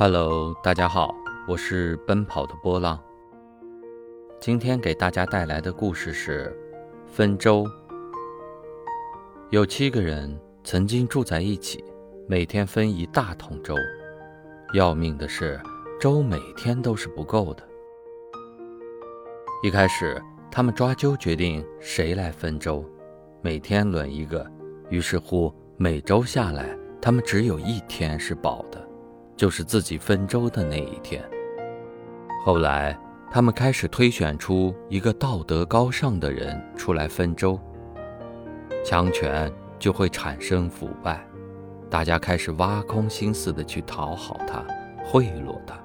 Hello，大家好，我是奔跑的波浪。今天给大家带来的故事是分粥。有七个人曾经住在一起，每天分一大桶粥。要命的是，粥每天都是不够的。一开始，他们抓阄决定谁来分粥，每天轮一个。于是乎，每周下来，他们只有一天是饱的。就是自己分粥的那一天。后来，他们开始推选出一个道德高尚的人出来分粥，强权就会产生腐败，大家开始挖空心思的去讨好他、贿赂他，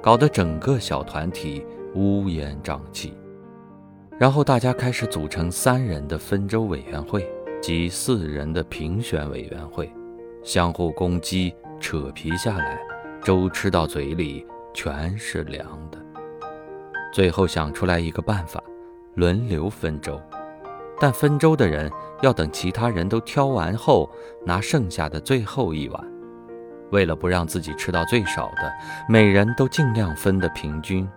搞得整个小团体乌烟瘴气。然后大家开始组成三人的分粥委员会及四人的评选委员会，相互攻击。扯皮下来，粥吃到嘴里全是凉的。最后想出来一个办法，轮流分粥，但分粥的人要等其他人都挑完后，拿剩下的最后一碗。为了不让自己吃到最少的，每人都尽量分得平均，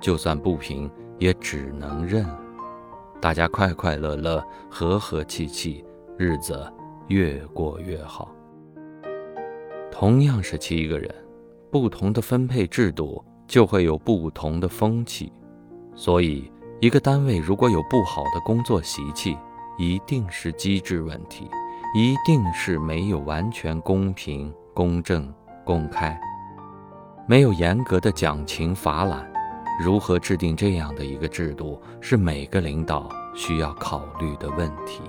就算不平也只能认。大家快快乐乐，和和气气，日子越过越好。同样是七个人，不同的分配制度就会有不同的风气。所以，一个单位如果有不好的工作习气，一定是机制问题，一定是没有完全公平、公正、公开，没有严格的奖勤罚懒。如何制定这样的一个制度，是每个领导需要考虑的问题。